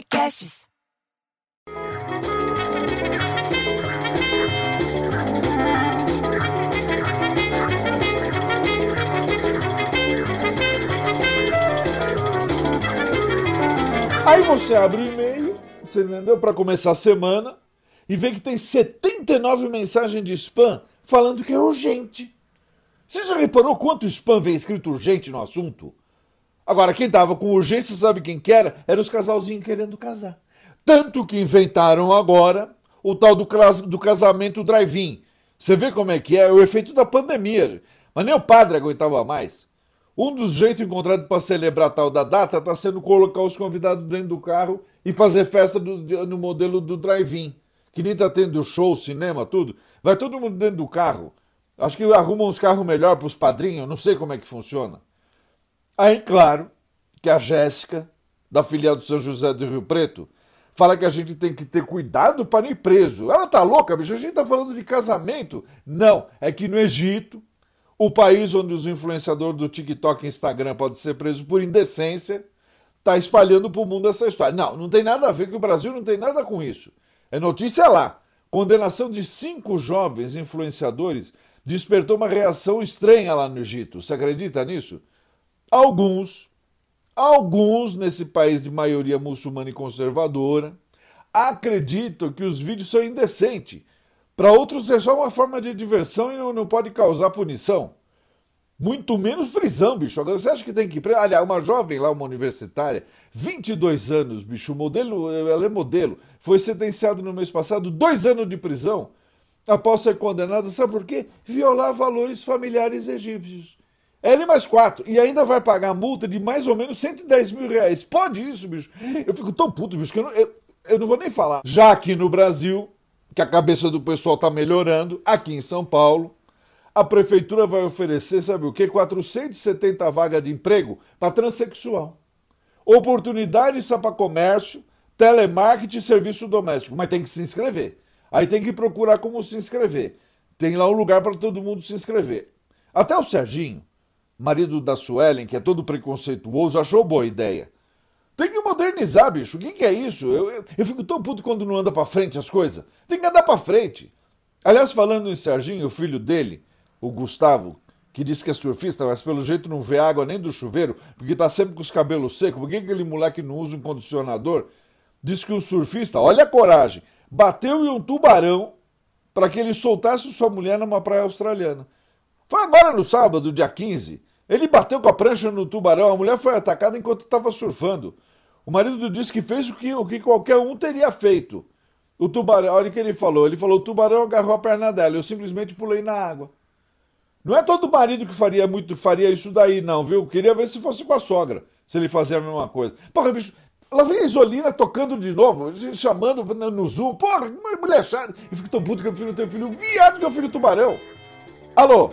Podcasts. Aí você abre o e-mail, você entendeu? Para começar a semana, e vê que tem 79 mensagens de spam falando que é urgente. Você já reparou quanto spam vem escrito urgente no assunto? Agora, quem tava com urgência, sabe quem que era? Era os casalzinhos querendo casar. Tanto que inventaram agora o tal do, do casamento drive-in. Você vê como é que é? É o efeito da pandemia. Mas nem o padre aguentava mais. Um dos jeitos encontrados para celebrar tal da data está sendo colocar os convidados dentro do carro e fazer festa do- no modelo do drive-in. Que nem tá tendo show, cinema, tudo. Vai todo mundo dentro do carro. Acho que arrumam uns carros melhor para os padrinhos, não sei como é que funciona. Aí, claro, que a Jéssica, da filial do São José do Rio Preto, fala que a gente tem que ter cuidado para não ir preso. Ela tá louca, bicho, a gente tá falando de casamento. Não, é que no Egito, o país onde os influenciadores do TikTok e Instagram podem ser presos por indecência, tá espalhando pro mundo essa história. Não, não tem nada a ver que o Brasil não tem nada com isso. É notícia lá. Condenação de cinco jovens influenciadores despertou uma reação estranha lá no Egito. Você acredita nisso? Alguns, alguns nesse país de maioria muçulmana e conservadora, acreditam que os vídeos são indecentes. Para outros é só uma forma de diversão e não, não pode causar punição. Muito menos prisão, bicho. Agora você acha que tem que ir? Aliás, uma jovem lá, uma universitária, 22 anos, bicho, modelo, ela é modelo, foi sentenciada no mês passado dois anos de prisão após ser condenada, sabe por quê? Violar valores familiares egípcios. E mais quatro. E ainda vai pagar multa de mais ou menos 110 mil reais. Pode isso, bicho? Eu fico tão puto, bicho, que eu não, eu, eu não vou nem falar. Já aqui no Brasil, que a cabeça do pessoal tá melhorando, aqui em São Paulo, a prefeitura vai oferecer, sabe o quê? 470 vagas de emprego para transexual. Oportunidade para comércio, telemarketing e serviço doméstico. Mas tem que se inscrever. Aí tem que procurar como se inscrever. Tem lá um lugar para todo mundo se inscrever. Até o Serginho, marido da Suelen, que é todo preconceituoso, achou boa ideia. Tem que modernizar, bicho. O que, que é isso? Eu, eu, eu fico tão puto quando não anda pra frente as coisas. Tem que andar pra frente. Aliás, falando em Serginho, o filho dele, o Gustavo, que diz que é surfista, mas pelo jeito não vê água nem do chuveiro, porque tá sempre com os cabelos secos. Por que aquele moleque não usa um condicionador? Diz que o surfista, olha a coragem, bateu em um tubarão para que ele soltasse sua mulher numa praia australiana. Foi agora no sábado, dia 15. Ele bateu com a prancha no tubarão, a mulher foi atacada enquanto estava surfando. O marido disse que fez o que, o que qualquer um teria feito. O tubarão, olha o que ele falou. Ele falou: o tubarão agarrou a perna dela, eu simplesmente pulei na água. Não é todo marido que faria muito faria isso daí, não, viu? Queria ver se fosse com a sogra, se ele fazia a mesma coisa. Porra, bicho, lá vem a Isolina tocando de novo, chamando no Zoom. Porra, mulher chata. E fico tão puto que eu filho teu filho viado que eu filho tubarão. Alô?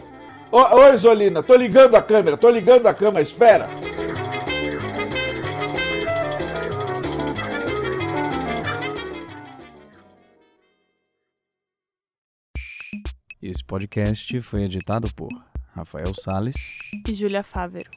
Ô, ô, Isolina, tô ligando a câmera, tô ligando a câmera, espera. Esse podcast foi editado por Rafael Sales e Júlia Fávero.